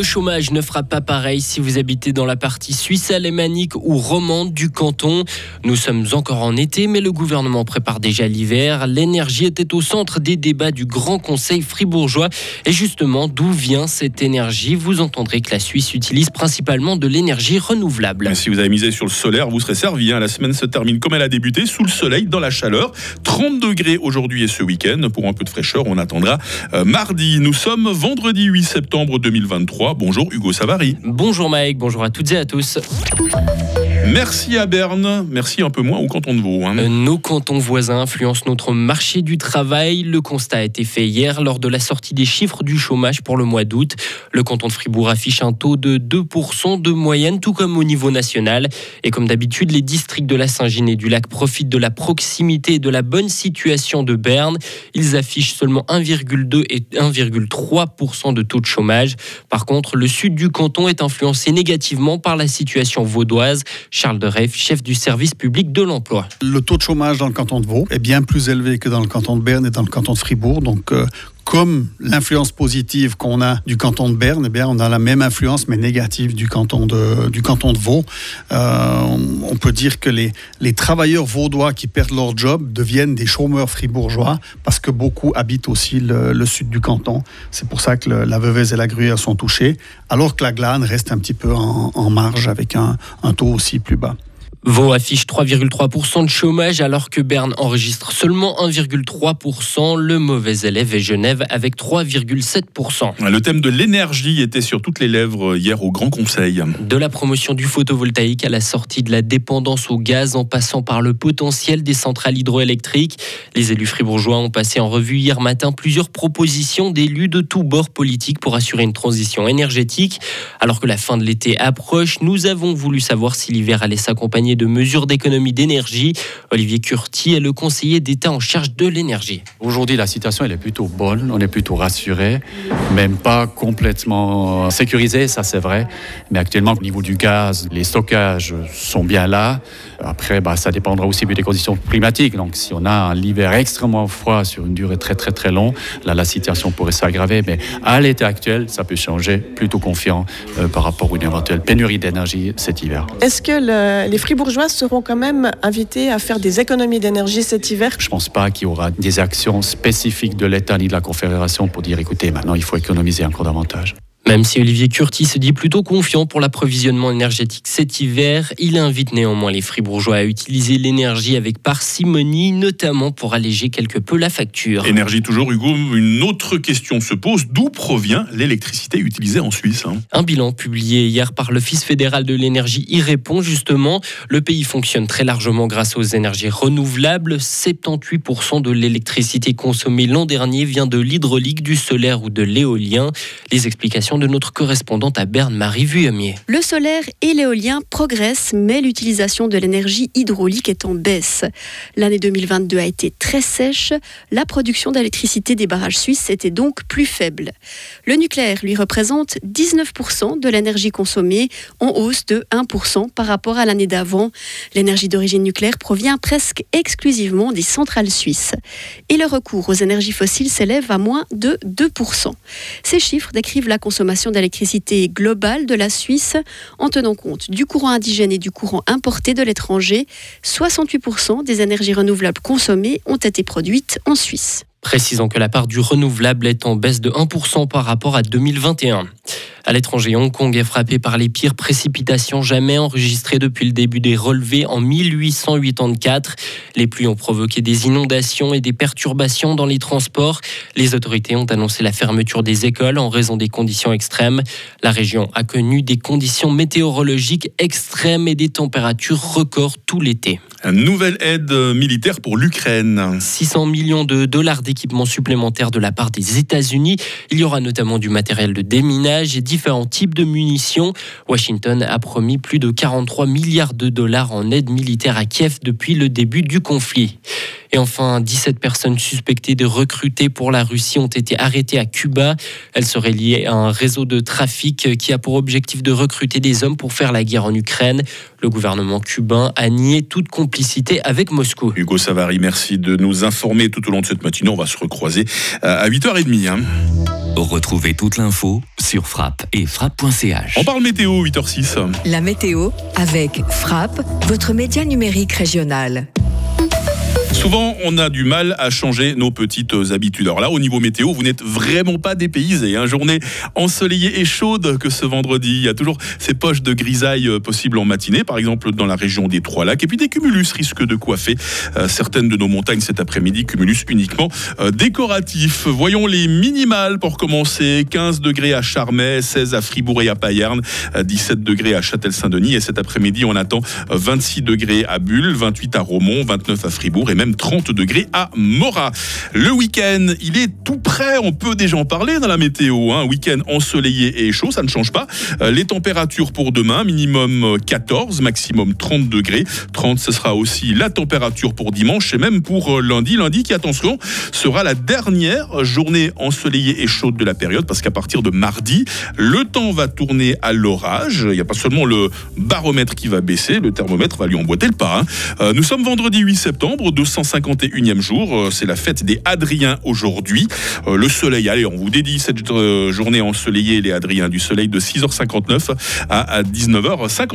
Le chômage ne fera pas pareil si vous habitez dans la partie suisse alémanique ou romande du canton. Nous sommes encore en été, mais le gouvernement prépare déjà l'hiver. L'énergie était au centre des débats du Grand Conseil fribourgeois. Et justement, d'où vient cette énergie? Vous entendrez que la Suisse utilise principalement de l'énergie renouvelable. Si vous avez misé sur le solaire, vous serez servi. Hein. La semaine se termine comme elle a débuté, sous le soleil, dans la chaleur. 30 degrés aujourd'hui et ce week-end. Pour un peu de fraîcheur, on attendra euh, mardi. Nous sommes vendredi 8 septembre 2023. Bonjour Hugo Savary. Bonjour Mike, bonjour à toutes et à tous. Merci à Berne, merci un peu moins au canton de Vaud. Hein. Euh, nos cantons voisins influencent notre marché du travail. Le constat a été fait hier lors de la sortie des chiffres du chômage pour le mois d'août. Le canton de Fribourg affiche un taux de 2% de moyenne, tout comme au niveau national. Et comme d'habitude, les districts de la Saint-Gine et du Lac profitent de la proximité et de la bonne situation de Berne. Ils affichent seulement 1,2 et 1,3% de taux de chômage. Par contre, le sud du canton est influencé négativement par la situation vaudoise. Charles de Reif, chef du service public de l'emploi. Le taux de chômage dans le canton de Vaud est bien plus élevé que dans le canton de Berne et dans le canton de Fribourg. Donc, euh, comme l'influence positive qu'on a du canton de Berne, eh bien, on a la même influence mais négative du canton de, du canton de Vaud. Euh, on peut dire que les, les travailleurs vaudois qui perdent leur job deviennent des chômeurs fribourgeois parce que beaucoup habitent aussi le, sud du canton. C'est pour ça que la Veuvez et la Gruyère sont touchés, alors que la Glane reste un petit peu en, marge avec un taux aussi plus bas. Vaud affiche 3,3% de chômage alors que Berne enregistre seulement 1,3%. Le mauvais élève est Genève avec 3,7%. Le thème de l'énergie était sur toutes les lèvres hier au Grand Conseil. De la promotion du photovoltaïque à la sortie de la dépendance au gaz en passant par le potentiel des centrales hydroélectriques, les élus fribourgeois ont passé en revue hier matin plusieurs propositions d'élus de tous bords politiques pour assurer une transition énergétique. Alors que la fin de l'été approche, nous avons voulu savoir si l'hiver allait s'accompagner de mesures d'économie d'énergie. Olivier Curti est le conseiller d'État en charge de l'énergie. Aujourd'hui, la situation elle est plutôt bonne, on est plutôt rassuré, même pas complètement sécurisé, ça c'est vrai. Mais actuellement, au niveau du gaz, les stockages sont bien là. Après, bah, ça dépendra aussi des conditions climatiques. Donc, si on a un hiver extrêmement froid sur une durée très très très longue, là, la situation pourrait s'aggraver. Mais à l'état actuel, ça peut changer. Plutôt confiant euh, par rapport à une éventuelle pénurie d'énergie cet hiver. Est-ce que les fribourgeois seront quand même invités à faire des économies d'énergie cet hiver Je ne pense pas qu'il y aura des actions spécifiques de l'État ni de la Confédération pour dire écoutez, maintenant il faut économiser encore davantage. Même si Olivier Curti se dit plutôt confiant pour l'approvisionnement énergétique cet hiver, il invite néanmoins les fribourgeois à utiliser l'énergie avec parcimonie, notamment pour alléger quelque peu la facture. Énergie toujours, Hugo, une autre question se pose. D'où provient l'électricité utilisée en Suisse hein? Un bilan publié hier par l'Office fédéral de l'énergie y répond justement. Le pays fonctionne très largement grâce aux énergies renouvelables. 78% de l'électricité consommée l'an dernier vient de l'hydraulique, du solaire ou de l'éolien. Les explications de notre correspondante à Berne, Marie Vuillemier. Le solaire et l'éolien progressent, mais l'utilisation de l'énergie hydraulique est en baisse. L'année 2022 a été très sèche. La production d'électricité des barrages suisses était donc plus faible. Le nucléaire, lui, représente 19% de l'énergie consommée, en hausse de 1% par rapport à l'année d'avant. L'énergie d'origine nucléaire provient presque exclusivement des centrales suisses. Et le recours aux énergies fossiles s'élève à moins de 2%. Ces chiffres décrivent la consommation d'électricité globale de la Suisse en tenant compte du courant indigène et du courant importé de l'étranger. 68% des énergies renouvelables consommées ont été produites en Suisse. Précisons que la part du renouvelable est en baisse de 1% par rapport à 2021. À l'étranger, Hong Kong est frappé par les pires précipitations jamais enregistrées depuis le début des relevés en 1884. Les pluies ont provoqué des inondations et des perturbations dans les transports. Les autorités ont annoncé la fermeture des écoles en raison des conditions extrêmes. La région a connu des conditions météorologiques extrêmes et des températures records tout l'été. Une nouvelle aide militaire pour l'Ukraine. 600 millions de dollars d'équipements supplémentaires de la part des États-Unis. Il y aura notamment du matériel de déminage et différents types de munitions. Washington a promis plus de 43 milliards de dollars en aide militaire à Kiev depuis le début du conflit. Et enfin, 17 personnes suspectées de recruter pour la Russie ont été arrêtées à Cuba. Elles seraient liées à un réseau de trafic qui a pour objectif de recruter des hommes pour faire la guerre en Ukraine. Le gouvernement cubain a nié toute complicité avec Moscou. Hugo Savary, merci de nous informer tout au long de cette matinée. On va se recroiser à 8h30. Hein. Retrouvez toute l'info sur frappe et frappe.ch. On parle météo, 8h06. La météo avec Frappe, votre média numérique régional. Souvent, on a du mal à changer nos petites habitudes. Alors là, au niveau météo, vous n'êtes vraiment pas dépaysé. Une journée ensoleillée et chaude que ce vendredi. Il y a toujours ces poches de grisaille euh, possibles en matinée, par exemple dans la région des Trois-Lacs. Et puis des cumulus risquent de coiffer euh, certaines de nos montagnes cet après-midi. Cumulus uniquement euh, décoratifs. Voyons les minimales pour commencer. 15 degrés à Charmey, 16 à Fribourg et à Payerne, 17 degrés à Châtel-Saint-Denis. Et cet après-midi, on attend 26 degrés à Bulle, 28 à Romont, 29 à Fribourg et même 30 degrés à Mora. Le week-end, il est tout prêt, on peut déjà en parler dans la météo. Un hein. week-end ensoleillé et chaud, ça ne change pas. Euh, les températures pour demain, minimum 14, maximum 30 degrés. 30, ce sera aussi la température pour dimanche et même pour euh, lundi. Lundi qui, attention, sera la dernière journée ensoleillée et chaude de la période parce qu'à partir de mardi, le temps va tourner à l'orage. Il n'y a pas seulement le baromètre qui va baisser, le thermomètre va lui emboîter le pas. Hein. Euh, nous sommes vendredi 8 septembre, 251e jour. Euh, c'est la fête des Adriens aujourd'hui. Euh, le soleil, allez, on vous dédie cette journée ensoleillée, les Adriens, du soleil de 6h59 à 19h50.